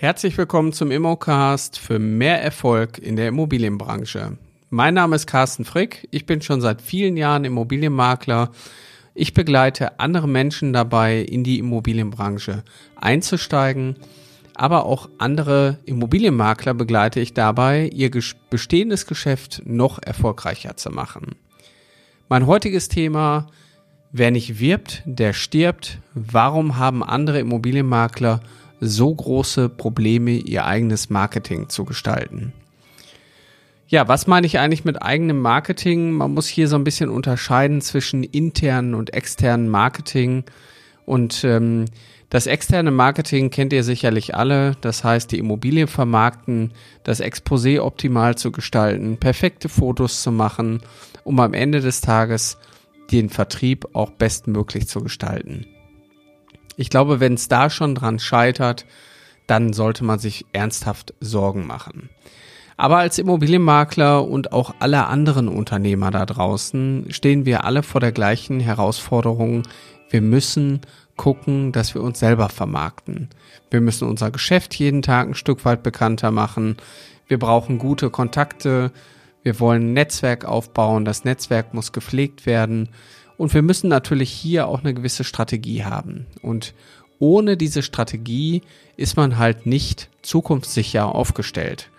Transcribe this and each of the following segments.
Herzlich willkommen zum Immocast für mehr Erfolg in der Immobilienbranche. Mein Name ist Carsten Frick. Ich bin schon seit vielen Jahren Immobilienmakler. Ich begleite andere Menschen dabei, in die Immobilienbranche einzusteigen. Aber auch andere Immobilienmakler begleite ich dabei, ihr bestehendes Geschäft noch erfolgreicher zu machen. Mein heutiges Thema, wer nicht wirbt, der stirbt. Warum haben andere Immobilienmakler so große Probleme, ihr eigenes Marketing zu gestalten. Ja, was meine ich eigentlich mit eigenem Marketing? Man muss hier so ein bisschen unterscheiden zwischen internen und externen Marketing. Und ähm, das externe Marketing kennt ihr sicherlich alle. Das heißt, die Immobilie vermarkten, das Exposé optimal zu gestalten, perfekte Fotos zu machen, um am Ende des Tages den Vertrieb auch bestmöglich zu gestalten. Ich glaube, wenn es da schon dran scheitert, dann sollte man sich ernsthaft Sorgen machen. Aber als Immobilienmakler und auch alle anderen Unternehmer da draußen stehen wir alle vor der gleichen Herausforderung. Wir müssen gucken, dass wir uns selber vermarkten. Wir müssen unser Geschäft jeden Tag ein Stück weit bekannter machen. Wir brauchen gute Kontakte. Wir wollen ein Netzwerk aufbauen. Das Netzwerk muss gepflegt werden. Und wir müssen natürlich hier auch eine gewisse Strategie haben. Und ohne diese Strategie ist man halt nicht zukunftssicher aufgestellt.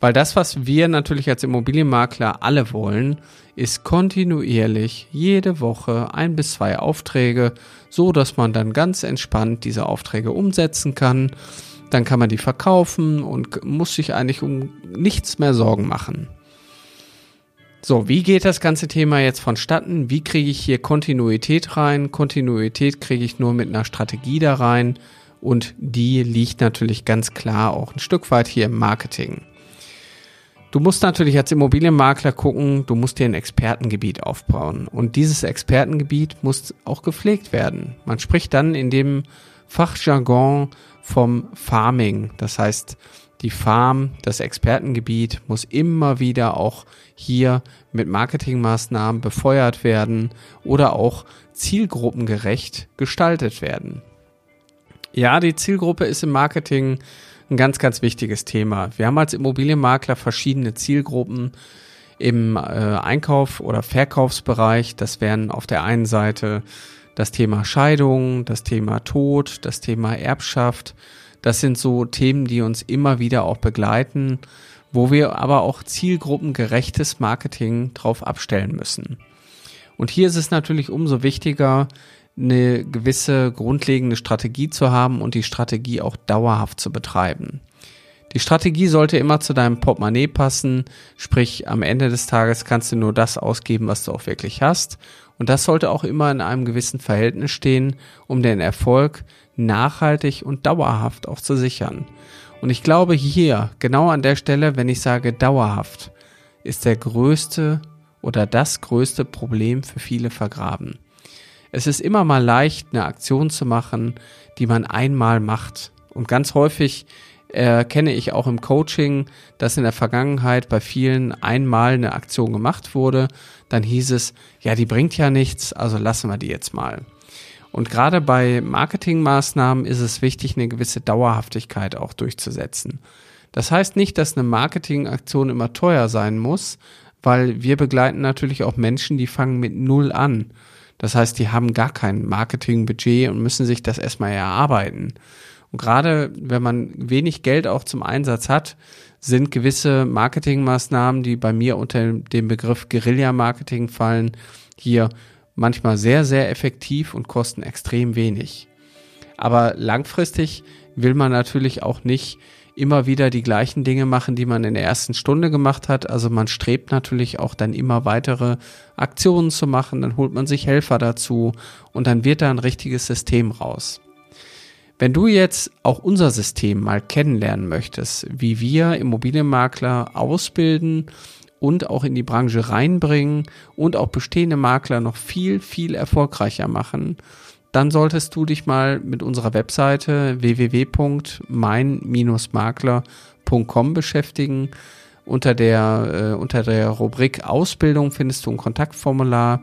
Weil das, was wir natürlich als Immobilienmakler alle wollen, ist kontinuierlich jede Woche ein bis zwei Aufträge, so dass man dann ganz entspannt diese Aufträge umsetzen kann. Dann kann man die verkaufen und muss sich eigentlich um nichts mehr Sorgen machen. So, wie geht das ganze Thema jetzt vonstatten? Wie kriege ich hier Kontinuität rein? Kontinuität kriege ich nur mit einer Strategie da rein und die liegt natürlich ganz klar auch ein Stück weit hier im Marketing. Du musst natürlich als Immobilienmakler gucken, du musst dir ein Expertengebiet aufbauen und dieses Expertengebiet muss auch gepflegt werden. Man spricht dann in dem Fachjargon vom Farming, das heißt, die Farm, das Expertengebiet muss immer wieder auch hier mit Marketingmaßnahmen befeuert werden oder auch zielgruppengerecht gestaltet werden. Ja, die Zielgruppe ist im Marketing ein ganz, ganz wichtiges Thema. Wir haben als Immobilienmakler verschiedene Zielgruppen im äh, Einkauf- oder Verkaufsbereich. Das wären auf der einen Seite das Thema Scheidung, das Thema Tod, das Thema Erbschaft, das sind so Themen, die uns immer wieder auch begleiten, wo wir aber auch zielgruppengerechtes Marketing drauf abstellen müssen. Und hier ist es natürlich umso wichtiger, eine gewisse grundlegende Strategie zu haben und die Strategie auch dauerhaft zu betreiben. Die Strategie sollte immer zu deinem Portemonnaie passen, sprich am Ende des Tages kannst du nur das ausgeben, was du auch wirklich hast. Und das sollte auch immer in einem gewissen Verhältnis stehen, um den Erfolg nachhaltig und dauerhaft auch zu sichern. Und ich glaube hier, genau an der Stelle, wenn ich sage dauerhaft, ist der größte oder das größte Problem für viele vergraben. Es ist immer mal leicht, eine Aktion zu machen, die man einmal macht. Und ganz häufig erkenne ich auch im Coaching, dass in der Vergangenheit bei vielen einmal eine Aktion gemacht wurde. Dann hieß es, ja, die bringt ja nichts, also lassen wir die jetzt mal. Und gerade bei Marketingmaßnahmen ist es wichtig, eine gewisse Dauerhaftigkeit auch durchzusetzen. Das heißt nicht, dass eine Marketingaktion immer teuer sein muss, weil wir begleiten natürlich auch Menschen, die fangen mit Null an. Das heißt, die haben gar kein Marketingbudget und müssen sich das erstmal erarbeiten. Und gerade wenn man wenig Geld auch zum Einsatz hat, sind gewisse Marketingmaßnahmen, die bei mir unter dem Begriff Guerilla-Marketing fallen, hier manchmal sehr, sehr effektiv und kosten extrem wenig. Aber langfristig will man natürlich auch nicht immer wieder die gleichen Dinge machen, die man in der ersten Stunde gemacht hat. Also man strebt natürlich auch dann immer weitere Aktionen zu machen, dann holt man sich Helfer dazu und dann wird da ein richtiges System raus. Wenn du jetzt auch unser System mal kennenlernen möchtest, wie wir Immobilienmakler ausbilden und auch in die Branche reinbringen und auch bestehende Makler noch viel, viel erfolgreicher machen, dann solltest du dich mal mit unserer Webseite www.mein-makler.com beschäftigen. Unter der, äh, unter der Rubrik Ausbildung findest du ein Kontaktformular.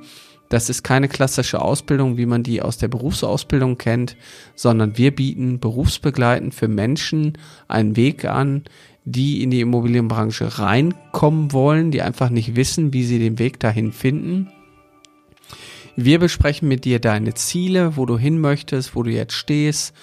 Das ist keine klassische Ausbildung, wie man die aus der Berufsausbildung kennt, sondern wir bieten berufsbegleitend für Menschen einen Weg an, die in die Immobilienbranche reinkommen wollen, die einfach nicht wissen, wie sie den Weg dahin finden. Wir besprechen mit dir deine Ziele, wo du hin möchtest, wo du jetzt stehst,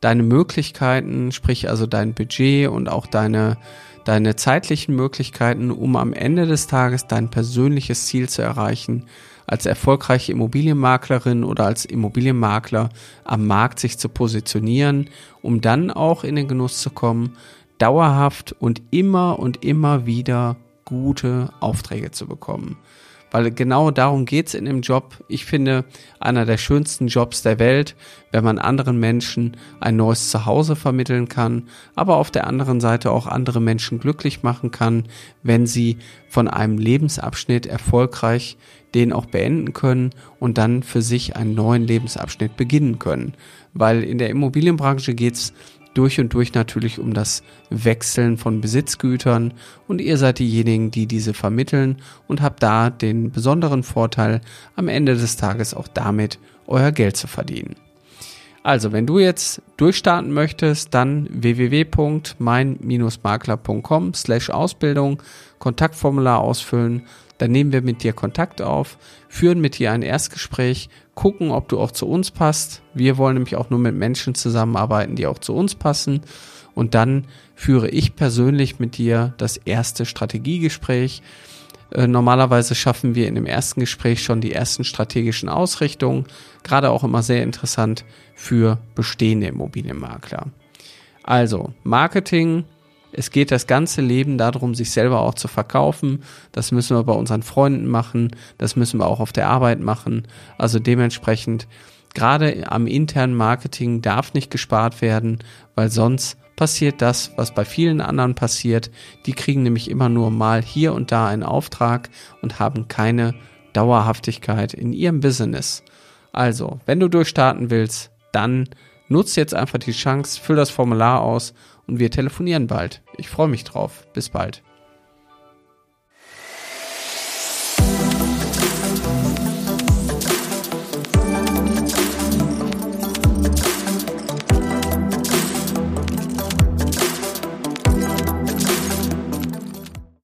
deine Möglichkeiten, sprich also dein Budget und auch deine, deine zeitlichen Möglichkeiten, um am Ende des Tages dein persönliches Ziel zu erreichen, als erfolgreiche Immobilienmaklerin oder als Immobilienmakler am Markt sich zu positionieren, um dann auch in den Genuss zu kommen, dauerhaft und immer und immer wieder gute Aufträge zu bekommen weil genau darum geht's in dem Job. Ich finde, einer der schönsten Jobs der Welt, wenn man anderen Menschen ein neues Zuhause vermitteln kann, aber auf der anderen Seite auch andere Menschen glücklich machen kann, wenn sie von einem Lebensabschnitt erfolgreich den auch beenden können und dann für sich einen neuen Lebensabschnitt beginnen können. Weil in der Immobilienbranche geht's durch und durch natürlich um das Wechseln von Besitzgütern und ihr seid diejenigen, die diese vermitteln und habt da den besonderen Vorteil, am Ende des Tages auch damit euer Geld zu verdienen. Also, wenn du jetzt durchstarten möchtest, dann www.mein-makler.com slash Ausbildung, Kontaktformular ausfüllen, dann nehmen wir mit dir Kontakt auf, führen mit dir ein Erstgespräch, gucken, ob du auch zu uns passt. Wir wollen nämlich auch nur mit Menschen zusammenarbeiten, die auch zu uns passen. Und dann führe ich persönlich mit dir das erste Strategiegespräch. Äh, normalerweise schaffen wir in dem ersten Gespräch schon die ersten strategischen Ausrichtungen. Gerade auch immer sehr interessant für bestehende Immobilienmakler. Also Marketing, es geht das ganze Leben darum, sich selber auch zu verkaufen. Das müssen wir bei unseren Freunden machen. Das müssen wir auch auf der Arbeit machen. Also dementsprechend, gerade am internen Marketing darf nicht gespart werden, weil sonst passiert das, was bei vielen anderen passiert. Die kriegen nämlich immer nur mal hier und da einen Auftrag und haben keine Dauerhaftigkeit in ihrem Business. Also, wenn du durchstarten willst, dann nutz jetzt einfach die Chance, füll das Formular aus und wir telefonieren bald. Ich freue mich drauf. Bis bald.